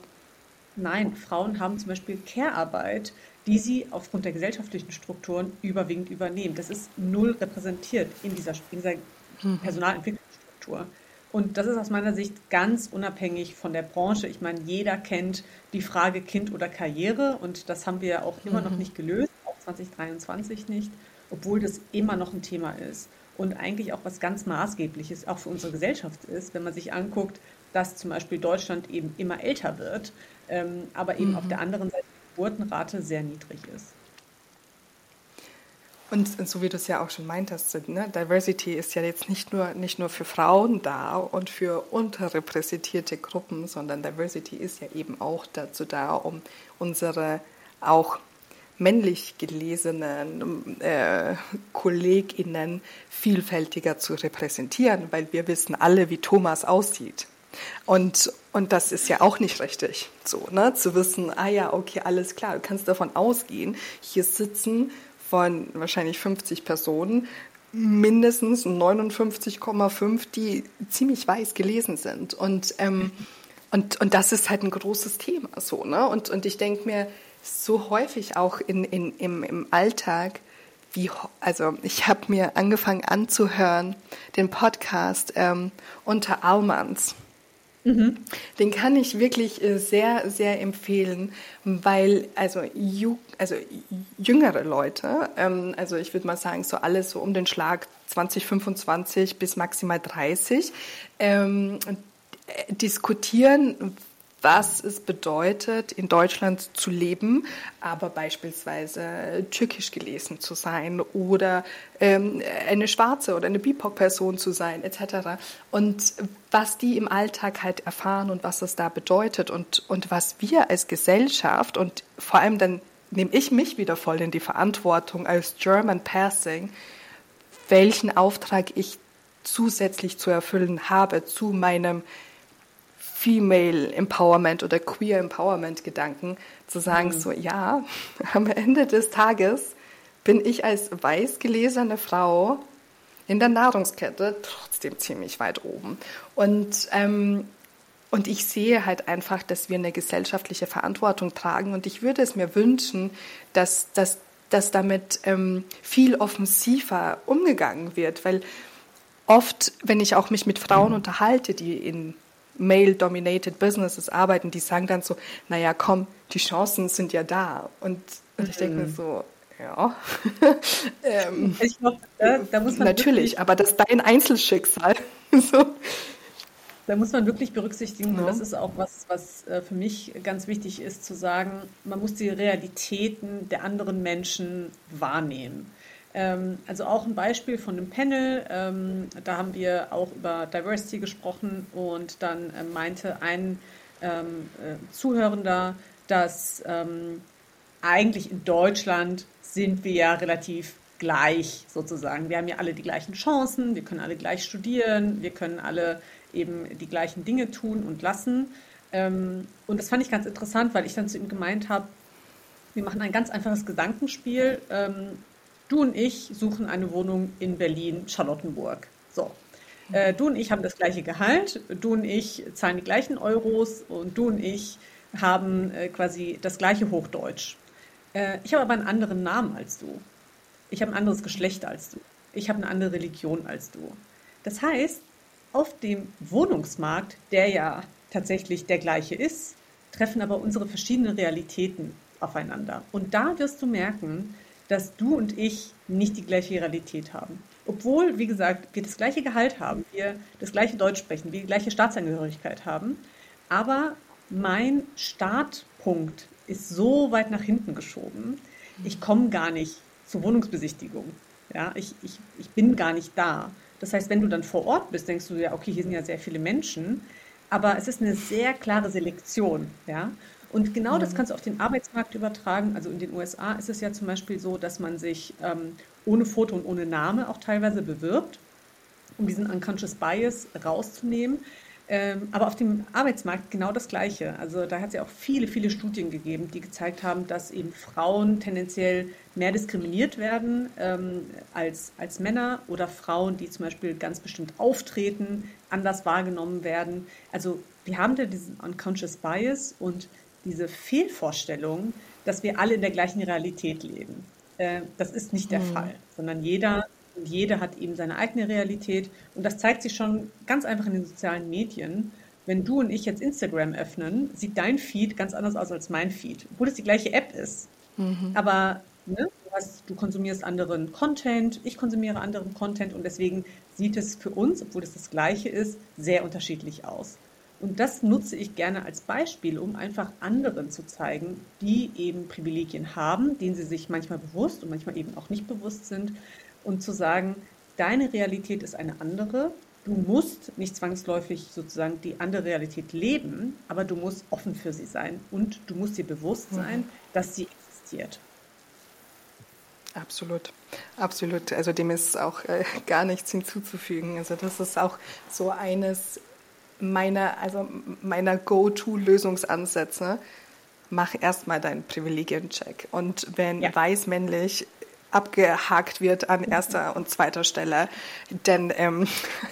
nein, Frauen haben zum Beispiel Care-Arbeit, die sie aufgrund der gesellschaftlichen Strukturen überwiegend übernehmen. Das ist null repräsentiert in dieser, in dieser mhm. Personalentwicklungsstruktur. Und das ist aus meiner Sicht ganz unabhängig von der Branche. Ich meine, jeder kennt die Frage Kind oder Karriere und das haben wir auch immer noch mhm. nicht gelöst, auch 2023 nicht, obwohl das immer noch ein Thema ist und eigentlich auch was ganz Maßgebliches auch für unsere Gesellschaft ist, wenn man sich anguckt, dass zum Beispiel Deutschland eben immer älter wird, ähm, aber eben mhm. auf der anderen Seite die Geburtenrate sehr niedrig ist. Und so wie du es ja auch schon meintest, ne, Diversity ist ja jetzt nicht nur, nicht nur für Frauen da und für unterrepräsentierte Gruppen, sondern Diversity ist ja eben auch dazu da, um unsere auch männlich gelesenen äh, KollegInnen vielfältiger zu repräsentieren, weil wir wissen alle, wie Thomas aussieht. Und, und das ist ja auch nicht richtig, so, ne? zu wissen, ah ja, okay, alles klar, du kannst davon ausgehen, hier sitzen von wahrscheinlich 50 Personen mindestens 59,5, die ziemlich weiß gelesen sind. Und, ähm, und, und das ist halt ein großes Thema so. Ne? Und, und ich denke mir, so häufig auch in, in, im, im Alltag, wie, also ich habe mir angefangen anzuhören, den Podcast ähm, unter Almans. Mhm. Den kann ich wirklich äh, sehr, sehr empfehlen, weil also, ju, also jüngere Leute, ähm, also ich würde mal sagen, so alles so um den Schlag 2025 bis maximal 30, ähm, äh, diskutieren, was es bedeutet, in Deutschland zu leben, aber beispielsweise türkisch gelesen zu sein oder ähm, eine schwarze oder eine BIPOC-Person zu sein, etc. Und was die im Alltag halt erfahren und was es da bedeutet und, und was wir als Gesellschaft und vor allem dann nehme ich mich wieder voll in die Verantwortung als German Passing, welchen Auftrag ich zusätzlich zu erfüllen habe zu meinem Female Empowerment oder Queer Empowerment Gedanken, zu sagen, mhm. so ja, *laughs* am Ende des Tages bin ich als weiß gelesene Frau in der Nahrungskette trotzdem ziemlich weit oben. Und, ähm, und ich sehe halt einfach, dass wir eine gesellschaftliche Verantwortung tragen. Und ich würde es mir wünschen, dass, dass, dass damit ähm, viel offensiver umgegangen wird. Weil oft, wenn ich auch mich mit Frauen unterhalte, die in male-dominated Businesses arbeiten, die sagen dann so, naja, komm, die Chancen sind ja da. Und, und ich denke mir mhm. so, ja. *laughs* ähm, *laughs* ich glaub, da, da muss man natürlich, aber das ist dein Einzelschicksal. *laughs* so. Da muss man wirklich berücksichtigen, ja. und das ist auch was, was äh, für mich ganz wichtig ist, zu sagen, man muss die Realitäten der anderen Menschen wahrnehmen. Ähm, also auch ein Beispiel von einem Panel, ähm, da haben wir auch über Diversity gesprochen und dann äh, meinte ein ähm, äh, Zuhörender, dass eigentlich in Deutschland sind wir ja relativ gleich sozusagen. Wir haben ja alle die gleichen Chancen, wir können alle gleich studieren, wir können alle eben die gleichen Dinge tun und lassen. und das fand ich ganz interessant, weil ich dann zu ihm gemeint habe, wir machen ein ganz einfaches Gedankenspiel. Du und ich suchen eine Wohnung in Berlin-Charlottenburg. So. Äh, du und ich haben das gleiche Gehalt, du und ich zahlen die gleichen Euros und du und ich haben äh, quasi das gleiche Hochdeutsch. Äh, ich habe aber einen anderen Namen als du. Ich habe ein anderes Geschlecht als du. Ich habe eine andere Religion als du. Das heißt, auf dem Wohnungsmarkt, der ja tatsächlich der gleiche ist, treffen aber unsere verschiedenen Realitäten aufeinander. Und da wirst du merken, dass du und ich nicht die gleiche Realität haben. Obwohl, wie gesagt, wir das gleiche Gehalt haben, wir das gleiche Deutsch sprechen, wir die gleiche Staatsangehörigkeit haben, aber mein Startpunkt ist so weit nach hinten geschoben, ich komme gar nicht zur Wohnungsbesichtigung. Ja, ich, ich, ich bin gar nicht da. Das heißt, wenn du dann vor Ort bist, denkst du ja, okay, hier sind ja sehr viele Menschen, aber es ist eine sehr klare Selektion. Ja? Und genau das mhm. kannst du auf den Arbeitsmarkt übertragen. Also in den USA ist es ja zum Beispiel so, dass man sich ähm, ohne Foto und ohne Name auch teilweise bewirbt, um diesen Unconscious Bias rauszunehmen. Ähm, aber auf dem Arbeitsmarkt genau das Gleiche. Also da hat es ja auch viele, viele Studien gegeben, die gezeigt haben, dass eben Frauen tendenziell mehr diskriminiert werden ähm, als, als Männer oder Frauen, die zum Beispiel ganz bestimmt auftreten, anders wahrgenommen werden. Also wir haben da diesen Unconscious Bias und diese Fehlvorstellung, dass wir alle in der gleichen Realität leben. Äh, das ist nicht der mhm. Fall, sondern jeder und jede hat eben seine eigene Realität. Und das zeigt sich schon ganz einfach in den sozialen Medien. Wenn du und ich jetzt Instagram öffnen, sieht dein Feed ganz anders aus als mein Feed, obwohl es die gleiche App ist. Mhm. Aber ne, du, hast, du konsumierst anderen Content, ich konsumiere anderen Content und deswegen sieht es für uns, obwohl es das gleiche ist, sehr unterschiedlich aus. Und das nutze ich gerne als Beispiel, um einfach anderen zu zeigen, die eben Privilegien haben, denen sie sich manchmal bewusst und manchmal eben auch nicht bewusst sind, und zu sagen, deine Realität ist eine andere. Du musst nicht zwangsläufig sozusagen die andere Realität leben, aber du musst offen für sie sein und du musst dir bewusst sein, mhm. dass sie existiert. Absolut, absolut. Also dem ist auch äh, gar nichts hinzuzufügen. Also das ist auch so eines meiner, also meiner Go-To-Lösungsansätze. Mach erstmal deinen Privilegien-Check. Und wenn ja. weiß männlich abgehakt wird an erster und zweiter Stelle. Denn ähm,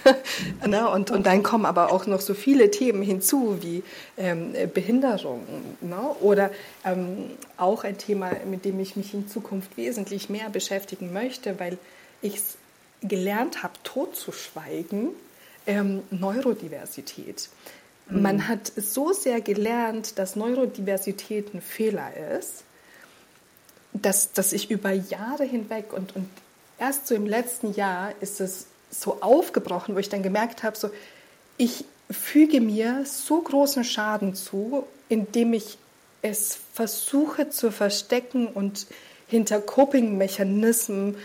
*laughs* ne, und, und dann kommen aber auch noch so viele Themen hinzu wie ähm, Behinderung ne? oder ähm, auch ein Thema, mit dem ich mich in Zukunft wesentlich mehr beschäftigen möchte, weil ich es gelernt habe, totzuschweigen, ähm, Neurodiversität. Mhm. Man hat so sehr gelernt, dass Neurodiversität ein Fehler ist dass, dass ich über Jahre hinweg und, und erst so im letzten Jahr ist es so aufgebrochen, wo ich dann gemerkt habe, so, ich füge mir so großen Schaden zu, indem ich es versuche zu verstecken und hinter Coping-Mechanismen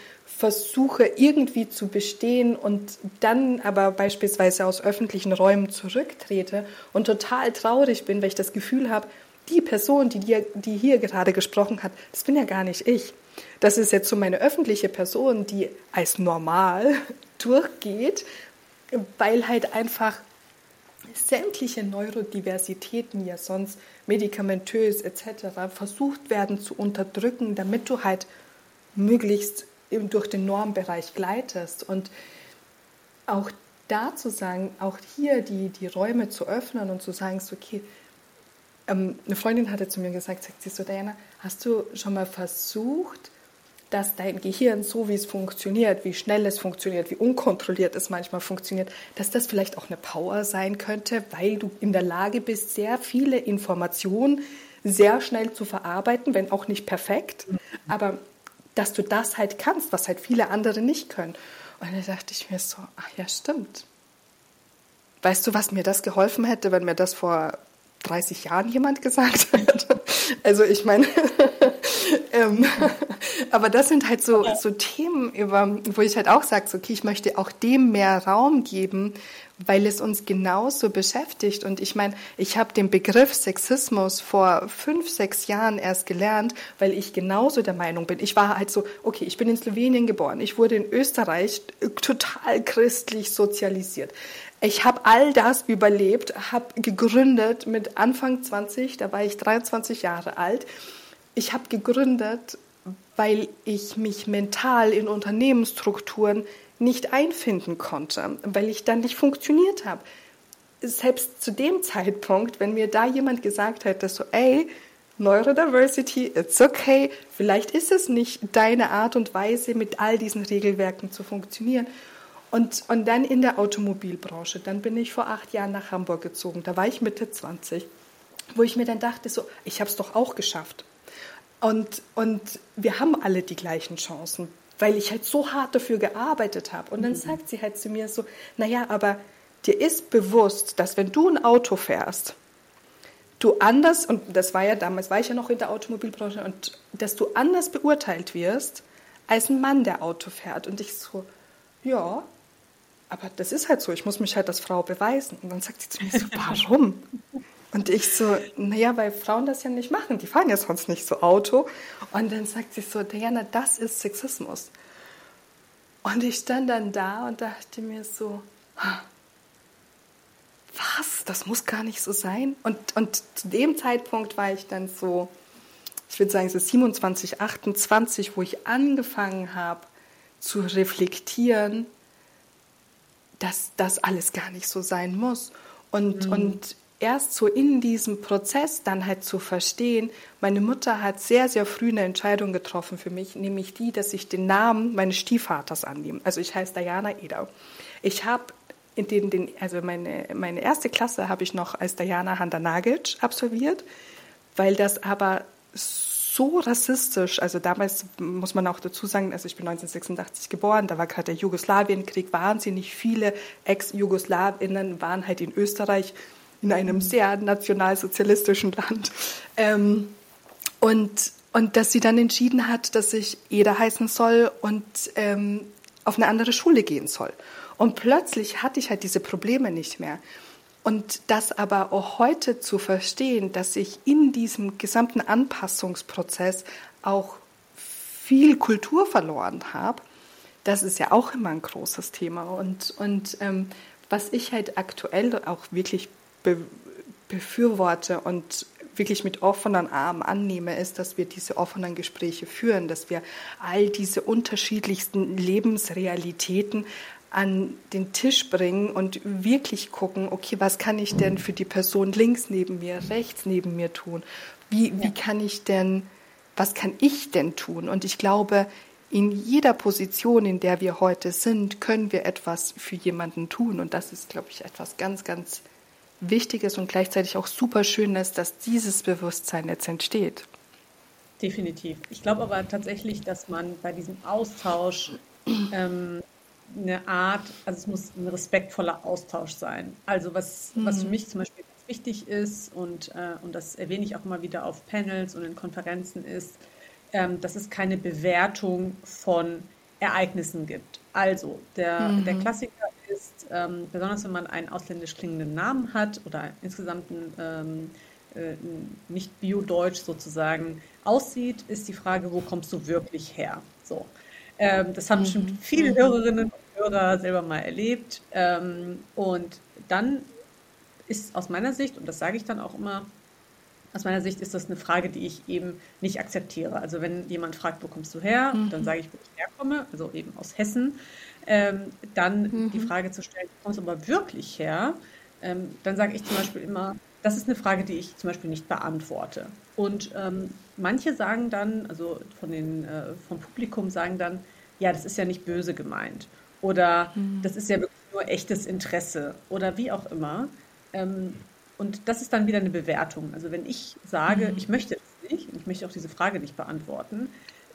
versuche irgendwie zu bestehen und dann aber beispielsweise aus öffentlichen Räumen zurücktrete und total traurig bin, weil ich das Gefühl habe, die Person, die, dir, die hier gerade gesprochen hat, das bin ja gar nicht ich. Das ist jetzt so meine öffentliche Person, die als normal *laughs* durchgeht, weil halt einfach sämtliche Neurodiversitäten ja sonst medikamentös etc. versucht werden zu unterdrücken, damit du halt möglichst durch den Normbereich gleitest. Und auch da zu sagen, auch hier die, die Räume zu öffnen und zu sagen, so, okay, ähm, eine Freundin hatte zu mir gesagt, sagt sie so, Diana, hast du schon mal versucht, dass dein Gehirn, so wie es funktioniert, wie schnell es funktioniert, wie unkontrolliert es manchmal funktioniert, dass das vielleicht auch eine Power sein könnte, weil du in der Lage bist, sehr viele Informationen sehr schnell zu verarbeiten, wenn auch nicht perfekt, aber dass du das halt kannst, was halt viele andere nicht können. Und dann dachte ich mir so, ach ja, stimmt. Weißt du, was mir das geholfen hätte, wenn mir das vor 30 Jahren jemand *laughs* gesagt hat. Also ich meine, ähm, *laughs* aber das sind halt so, so Themen, über, wo ich halt auch sage, so, okay, ich möchte auch dem mehr Raum geben, weil es uns genauso beschäftigt. Und ich meine, ich habe den Begriff Sexismus vor fünf, sechs Jahren erst gelernt, weil ich genauso der Meinung bin. Ich war halt so, okay, ich bin in Slowenien geboren, ich wurde in Österreich total christlich sozialisiert. Ich habe all das überlebt, habe gegründet mit Anfang 20, da war ich 23 Jahre alt. Ich habe gegründet, weil ich mich mental in Unternehmensstrukturen nicht einfinden konnte, weil ich dann nicht funktioniert habe. Selbst zu dem Zeitpunkt, wenn mir da jemand gesagt hätte, so, ey, Neurodiversity, it's okay, vielleicht ist es nicht deine Art und Weise, mit all diesen Regelwerken zu funktionieren. Und, und dann in der Automobilbranche, dann bin ich vor acht Jahren nach Hamburg gezogen, da war ich Mitte 20, wo ich mir dann dachte, so, ich habe es doch auch geschafft. Und, und wir haben alle die gleichen Chancen, weil ich halt so hart dafür gearbeitet habe. Und dann mhm. sagt sie halt zu mir so, naja, aber dir ist bewusst, dass wenn du ein Auto fährst, du anders, und das war ja damals, war ich ja noch in der Automobilbranche, und dass du anders beurteilt wirst als ein Mann, der Auto fährt. Und ich so, ja, aber das ist halt so, ich muss mich halt als Frau beweisen. Und dann sagt sie zu mir so, *laughs* warum? Und ich so, naja, weil Frauen das ja nicht machen, die fahren ja sonst nicht so Auto. Und dann sagt sie so, Diana, das ist Sexismus. Und ich stand dann da und dachte mir so, was, das muss gar nicht so sein. Und, und zu dem Zeitpunkt war ich dann so, ich würde sagen so 27, 28, wo ich angefangen habe zu reflektieren, dass das alles gar nicht so sein muss. Und, mhm. und erst so in diesem Prozess dann halt zu verstehen, meine Mutter hat sehr, sehr früh eine Entscheidung getroffen für mich, nämlich die, dass ich den Namen meines Stiefvaters annehme. Also ich heiße Diana Edau. Ich habe in den, den, also meine, meine erste Klasse habe ich noch als Diana Handanagic absolviert, weil das aber so rassistisch. Also damals muss man auch dazu sagen, also ich bin 1986 geboren, da war gerade der Jugoslawienkrieg, wahnsinnig viele Ex-Jugoslawinnen waren halt in Österreich in einem sehr nationalsozialistischen Land. Ähm, und, und dass sie dann entschieden hat, dass ich Eda heißen soll und ähm, auf eine andere Schule gehen soll. Und plötzlich hatte ich halt diese Probleme nicht mehr. Und das aber auch heute zu verstehen, dass ich in diesem gesamten Anpassungsprozess auch viel Kultur verloren habe, das ist ja auch immer ein großes Thema. Und, und ähm, was ich halt aktuell auch wirklich be befürworte und wirklich mit offenen Armen annehme, ist, dass wir diese offenen Gespräche führen, dass wir all diese unterschiedlichsten Lebensrealitäten an den Tisch bringen und wirklich gucken, okay, was kann ich denn für die Person links neben mir, rechts neben mir tun? Wie, ja. wie kann ich denn, was kann ich denn tun? Und ich glaube, in jeder Position, in der wir heute sind, können wir etwas für jemanden tun. Und das ist, glaube ich, etwas ganz, ganz Wichtiges und gleichzeitig auch super Schönes, dass dieses Bewusstsein jetzt entsteht. Definitiv. Ich glaube aber tatsächlich, dass man bei diesem Austausch ähm, eine Art, also es muss ein respektvoller Austausch sein. Also was, mhm. was für mhm. mich zum Beispiel wichtig ist und, äh, und das erwähne ich auch immer wieder auf Panels und in Konferenzen ist, ähm, dass es keine Bewertung von Ereignissen gibt. Also der, mhm. der Klassiker ähm, besonders wenn man einen ausländisch klingenden Namen hat oder insgesamt ein, ähm, äh, nicht biodeutsch sozusagen aussieht, ist die Frage, wo kommst du wirklich her? So. Ähm, das haben bestimmt viele mhm. Hörerinnen und Hörer selber mal erlebt. Ähm, und dann ist aus meiner Sicht, und das sage ich dann auch immer, aus meiner Sicht ist das eine Frage, die ich eben nicht akzeptiere. Also wenn jemand fragt, wo kommst du her, mhm. dann sage ich, wo ich herkomme, also eben aus Hessen. Ähm, dann mhm. die Frage zu stellen, wo kommst du aber wirklich her? Ähm, dann sage ich zum Beispiel immer, das ist eine Frage, die ich zum Beispiel nicht beantworte. Und ähm, manche sagen dann, also von den, äh, vom Publikum sagen dann, ja, das ist ja nicht böse gemeint. Oder mhm. das ist ja wirklich nur echtes Interesse. Oder wie auch immer. Ähm, und das ist dann wieder eine Bewertung. Also wenn ich sage, mhm. ich möchte das nicht und ich möchte auch diese Frage nicht beantworten,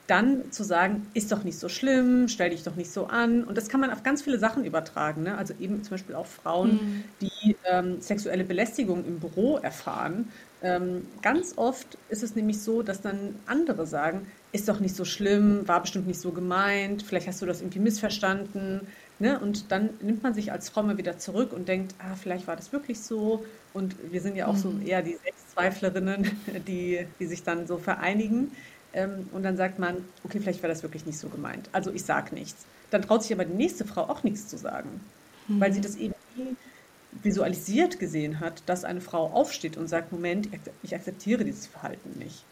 dann zu sagen, ist doch nicht so schlimm, stell dich doch nicht so an. Und das kann man auf ganz viele Sachen übertragen. Ne? Also eben zum Beispiel auch Frauen, mhm. die ähm, sexuelle Belästigung im Büro erfahren. Ähm, ganz oft ist es nämlich so, dass dann andere sagen, ist doch nicht so schlimm, war bestimmt nicht so gemeint, vielleicht hast du das irgendwie missverstanden. Ne? Und dann nimmt man sich als Frau mal wieder zurück und denkt, ah, vielleicht war das wirklich so. Und wir sind ja auch mhm. so eher die Selbstzweiflerinnen, *laughs* die, die sich dann so vereinigen. Ähm, und dann sagt man, okay, vielleicht war das wirklich nicht so gemeint. Also ich sage nichts. Dann traut sich aber die nächste Frau auch nichts zu sagen, mhm. weil sie das eben visualisiert gesehen hat, dass eine Frau aufsteht und sagt, Moment, ich akzeptiere dieses Verhalten nicht.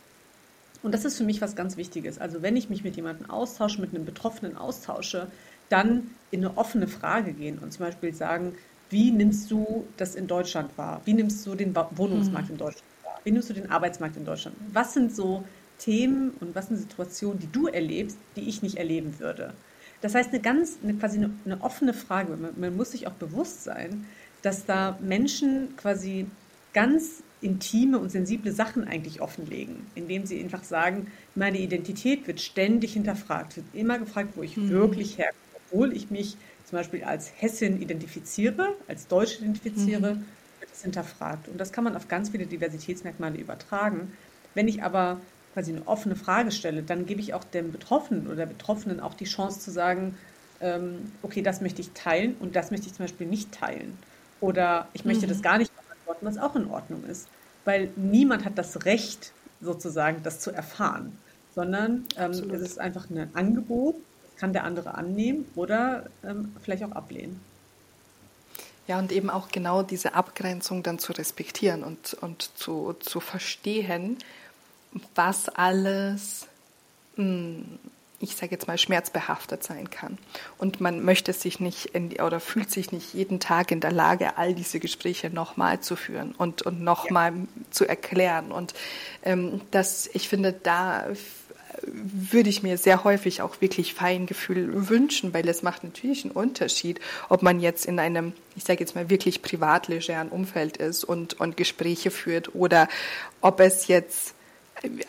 Und das ist für mich was ganz Wichtiges. Also wenn ich mich mit jemandem austausche, mit einem Betroffenen austausche, dann in eine offene Frage gehen und zum Beispiel sagen, wie nimmst du das in Deutschland wahr? Wie nimmst du den Wohnungsmarkt in Deutschland wahr? Wie nimmst du den Arbeitsmarkt in Deutschland? Was sind so Themen und was sind Situationen, die du erlebst, die ich nicht erleben würde. Das heißt, eine ganz, eine, quasi eine, eine offene Frage. Man, man, muss sich auch bewusst sein, dass da Menschen quasi ganz intime und sensible Sachen eigentlich offenlegen, indem sie einfach sagen, meine Identität wird ständig hinterfragt, wird immer gefragt, wo ich mhm. wirklich herkomme, obwohl ich mich zum Beispiel als Hessin identifiziere, als Deutsche identifiziere, mhm. wird es hinterfragt. Und das kann man auf ganz viele Diversitätsmerkmale übertragen. Wenn ich aber quasi eine offene Frage stelle, dann gebe ich auch dem Betroffenen oder der Betroffenen auch die Chance zu sagen, ähm, okay, das möchte ich teilen und das möchte ich zum Beispiel nicht teilen. Oder ich möchte mhm. das gar nicht beantworten, was auch in Ordnung ist. Weil niemand hat das Recht, sozusagen, das zu erfahren, sondern ähm, es ist einfach ein Angebot, das kann der andere annehmen oder ähm, vielleicht auch ablehnen. Ja, und eben auch genau diese Abgrenzung dann zu respektieren und, und zu, zu verstehen, was alles, hm, ich sage jetzt mal, schmerzbehaftet sein kann. Und man möchte sich nicht in, oder fühlt sich nicht jeden Tag in der Lage, all diese Gespräche nochmal zu führen und, und nochmal ja. zu erklären. Und ähm, das, ich finde, da würde ich mir sehr häufig auch wirklich Feingefühl wünschen, weil es macht natürlich einen Unterschied, ob man jetzt in einem, ich sage jetzt mal, wirklich privat legeren Umfeld ist und, und Gespräche führt oder ob es jetzt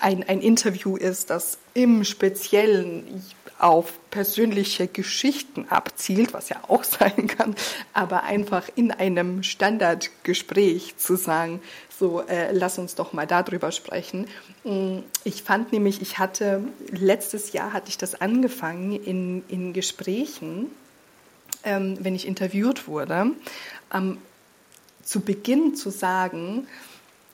ein, ein Interview ist, das im Speziellen auf persönliche Geschichten abzielt, was ja auch *laughs* sein kann, aber einfach in einem Standardgespräch zu sagen, so äh, lass uns doch mal darüber sprechen. Mm, ich fand nämlich, ich hatte letztes Jahr hatte ich das angefangen in, in Gesprächen, ähm, wenn ich interviewt wurde, ähm, zu Beginn zu sagen,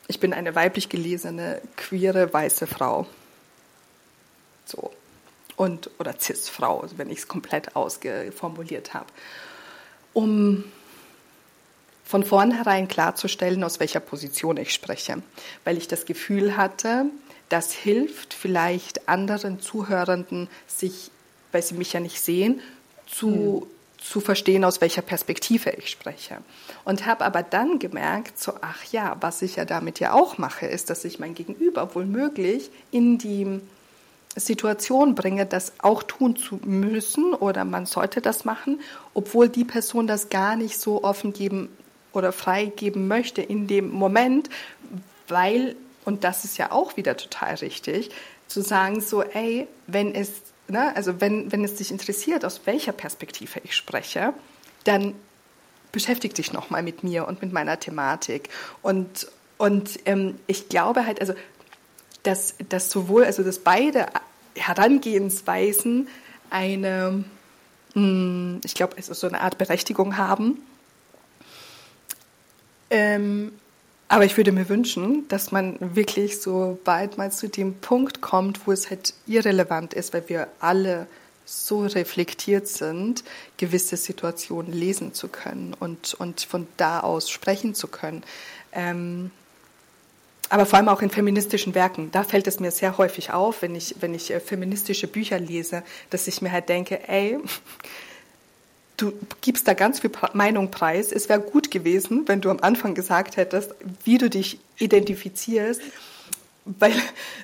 ich bin eine weiblich gelesene, queere, weiße Frau. So. Und, oder Cis-Frau, also wenn ich es komplett ausformuliert habe. Um von vornherein klarzustellen, aus welcher Position ich spreche, weil ich das Gefühl hatte, das hilft vielleicht anderen Zuhörenden, sich, weil sie mich ja nicht sehen, zu, hm. Zu verstehen, aus welcher Perspektive ich spreche. Und habe aber dann gemerkt, so, ach ja, was ich ja damit ja auch mache, ist, dass ich mein Gegenüber wohl möglich in die Situation bringe, das auch tun zu müssen oder man sollte das machen, obwohl die Person das gar nicht so offen geben oder freigeben möchte in dem Moment, weil, und das ist ja auch wieder total richtig, zu sagen so, ey, wenn es, ne, also wenn, wenn es dich interessiert, aus welcher Perspektive ich spreche, dann beschäftige dich nochmal mit mir und mit meiner Thematik. Und, und ähm, ich glaube halt, also, dass, dass sowohl, also dass beide Herangehensweisen eine, mh, hm, ich glaube, also so eine Art Berechtigung haben ähm, aber ich würde mir wünschen, dass man wirklich so bald mal zu dem Punkt kommt, wo es halt irrelevant ist, weil wir alle so reflektiert sind, gewisse Situationen lesen zu können und, und von da aus sprechen zu können. Ähm, aber vor allem auch in feministischen Werken. Da fällt es mir sehr häufig auf, wenn ich, wenn ich äh, feministische Bücher lese, dass ich mir halt denke, ey, du gibst da ganz viel Meinung preis. Es wäre gut gewesen, wenn du am Anfang gesagt hättest, wie du dich identifizierst. Weil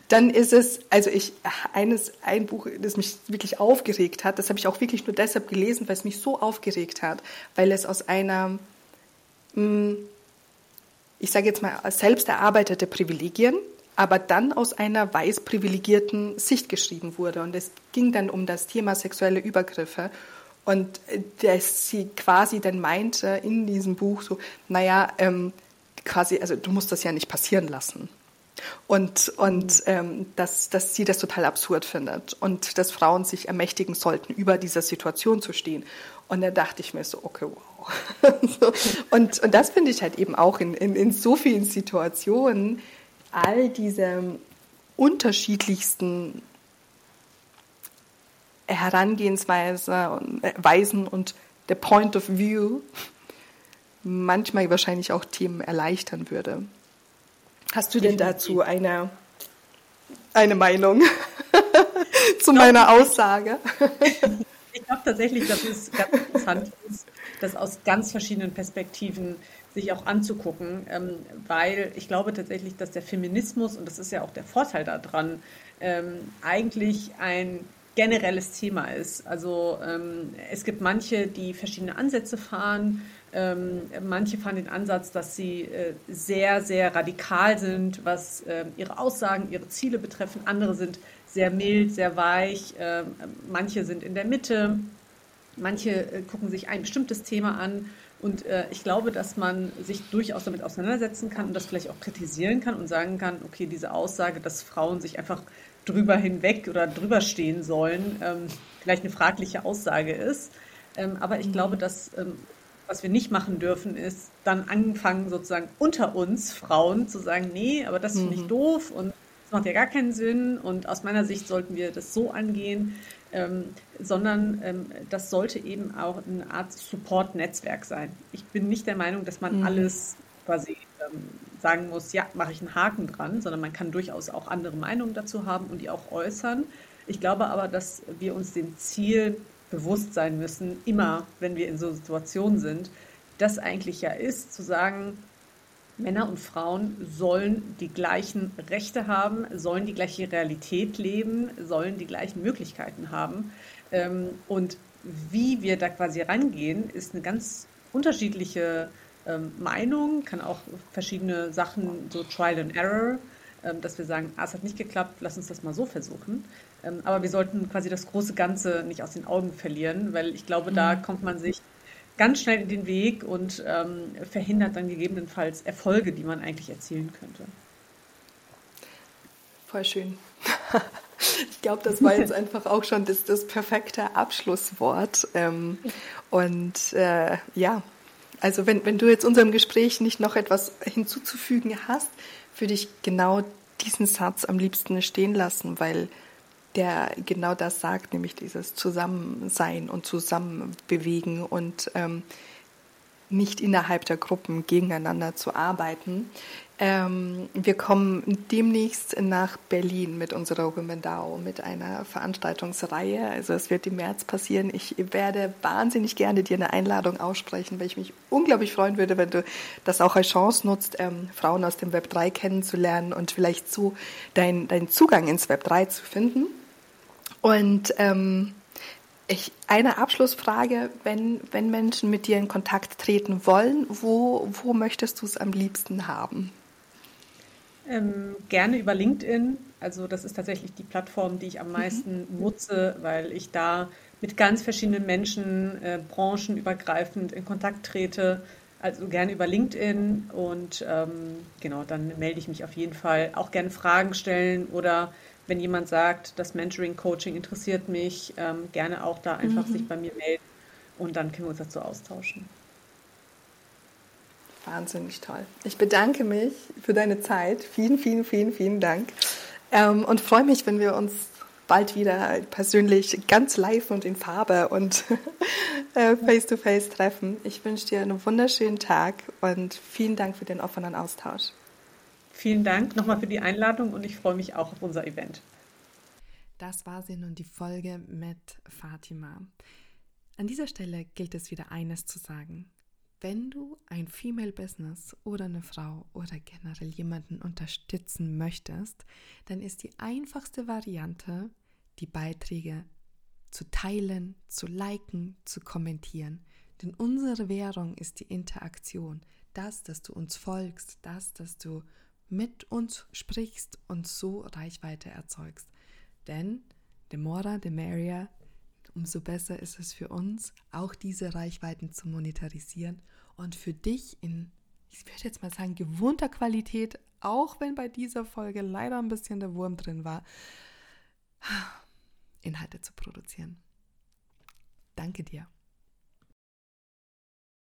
dann ist es, also ich, eines, ein Buch, das mich wirklich aufgeregt hat, das habe ich auch wirklich nur deshalb gelesen, weil es mich so aufgeregt hat, weil es aus einer, hm, ich sage jetzt mal, selbst erarbeitete Privilegien, aber dann aus einer weiß privilegierten Sicht geschrieben wurde. Und es ging dann um das Thema sexuelle Übergriffe. Und dass sie quasi dann meinte in diesem Buch so, naja, ähm, quasi, also du musst das ja nicht passieren lassen. Und, und ähm, dass, dass sie das total absurd findet und dass Frauen sich ermächtigen sollten, über dieser Situation zu stehen. Und da dachte ich mir so, okay, wow. *laughs* und, und das finde ich halt eben auch in, in, in so vielen Situationen, all diese unterschiedlichsten Herangehensweise und äh, Weisen und der Point of View manchmal wahrscheinlich auch Themen erleichtern würde. Hast du denn dazu eine, eine Meinung *laughs* zu meiner Aussage? *laughs* Ich glaube tatsächlich, dass es ganz interessant ist, das aus ganz verschiedenen Perspektiven sich auch anzugucken, ähm, weil ich glaube tatsächlich, dass der Feminismus, und das ist ja auch der Vorteil daran, ähm, eigentlich ein generelles Thema ist. Also ähm, es gibt manche, die verschiedene Ansätze fahren. Ähm, manche fahren den Ansatz, dass sie äh, sehr, sehr radikal sind, was äh, ihre Aussagen, ihre Ziele betreffen. Andere sind sehr mild, sehr weich. Äh, manche sind in der Mitte. Manche äh, gucken sich ein bestimmtes Thema an. Und äh, ich glaube, dass man sich durchaus damit auseinandersetzen kann und das vielleicht auch kritisieren kann und sagen kann, okay, diese Aussage, dass Frauen sich einfach drüber hinweg oder drüber stehen sollen, ähm, vielleicht eine fragliche Aussage ist. Ähm, aber ich glaube, mhm. dass ähm, was wir nicht machen dürfen, ist dann anfangen, sozusagen unter uns Frauen zu sagen, nee, aber das finde ich mhm. doof und das macht ja gar keinen Sinn und aus meiner Sicht sollten wir das so angehen, ähm, sondern ähm, das sollte eben auch eine Art Support-Netzwerk sein. Ich bin nicht der Meinung, dass man mhm. alles quasi ähm, sagen muss, ja, mache ich einen Haken dran, sondern man kann durchaus auch andere Meinungen dazu haben und die auch äußern. Ich glaube aber, dass wir uns dem Ziel bewusst sein müssen, immer wenn wir in so Situationen sind, das eigentlich ja ist, zu sagen, Männer und Frauen sollen die gleichen Rechte haben, sollen die gleiche Realität leben, sollen die gleichen Möglichkeiten haben. Ähm, und wie wir da quasi rangehen, ist eine ganz unterschiedliche ähm, Meinung, kann auch verschiedene Sachen, so Trial and Error ähm, dass wir sagen, ah, es hat nicht geklappt, lass uns das mal so versuchen. Ähm, aber wir sollten quasi das große Ganze nicht aus den Augen verlieren, weil ich glaube, da mhm. kommt man sich ganz schnell in den Weg und ähm, verhindert dann gegebenenfalls Erfolge, die man eigentlich erzielen könnte. Voll schön. *laughs* Ich glaube, das war jetzt *laughs* einfach auch schon das, das perfekte Abschlusswort. Ähm, und äh, ja, also wenn, wenn du jetzt unserem Gespräch nicht noch etwas hinzuzufügen hast, würde ich genau diesen Satz am liebsten stehen lassen, weil der genau das sagt, nämlich dieses Zusammensein und Zusammenbewegen. Und ähm, nicht innerhalb der Gruppen gegeneinander zu arbeiten. Ähm, wir kommen demnächst nach Berlin mit unserer Women DAO, mit einer Veranstaltungsreihe. Also es wird im März passieren. Ich werde wahnsinnig gerne dir eine Einladung aussprechen, weil ich mich unglaublich freuen würde, wenn du das auch als Chance nutzt, ähm, Frauen aus dem Web 3 kennenzulernen und vielleicht so deinen dein Zugang ins Web 3 zu finden. Und ähm, ich, eine Abschlussfrage, wenn, wenn Menschen mit dir in Kontakt treten wollen, wo, wo möchtest du es am liebsten haben? Ähm, gerne über LinkedIn. Also das ist tatsächlich die Plattform, die ich am mhm. meisten mhm. nutze, weil ich da mit ganz verschiedenen Menschen, äh, branchenübergreifend in Kontakt trete. Also gerne über LinkedIn und ähm, genau, dann melde ich mich auf jeden Fall. Auch gerne Fragen stellen oder wenn jemand sagt, das Mentoring, Coaching interessiert mich, ähm, gerne auch da einfach mhm. sich bei mir melden und dann können wir uns dazu austauschen. Wahnsinnig toll. Ich bedanke mich für deine Zeit. Vielen, vielen, vielen, vielen Dank. Ähm, und freue mich, wenn wir uns bald wieder persönlich ganz live und in Farbe und *laughs* äh, face to face treffen. Ich wünsche dir einen wunderschönen Tag und vielen Dank für den offenen Austausch. Vielen Dank nochmal für die Einladung und ich freue mich auch auf unser Event. Das war sie nun die Folge mit Fatima. An dieser Stelle gilt es wieder eines zu sagen. Wenn du ein Female Business oder eine Frau oder generell jemanden unterstützen möchtest, dann ist die einfachste Variante, die Beiträge zu teilen, zu liken, zu kommentieren. Denn unsere Währung ist die Interaktion. Das, dass du uns folgst, das, dass du mit uns sprichst und so Reichweite erzeugst. Denn the more, the merrier, umso besser ist es für uns, auch diese Reichweiten zu monetarisieren und für dich in, ich würde jetzt mal sagen, gewohnter Qualität, auch wenn bei dieser Folge leider ein bisschen der Wurm drin war, Inhalte zu produzieren. Danke dir.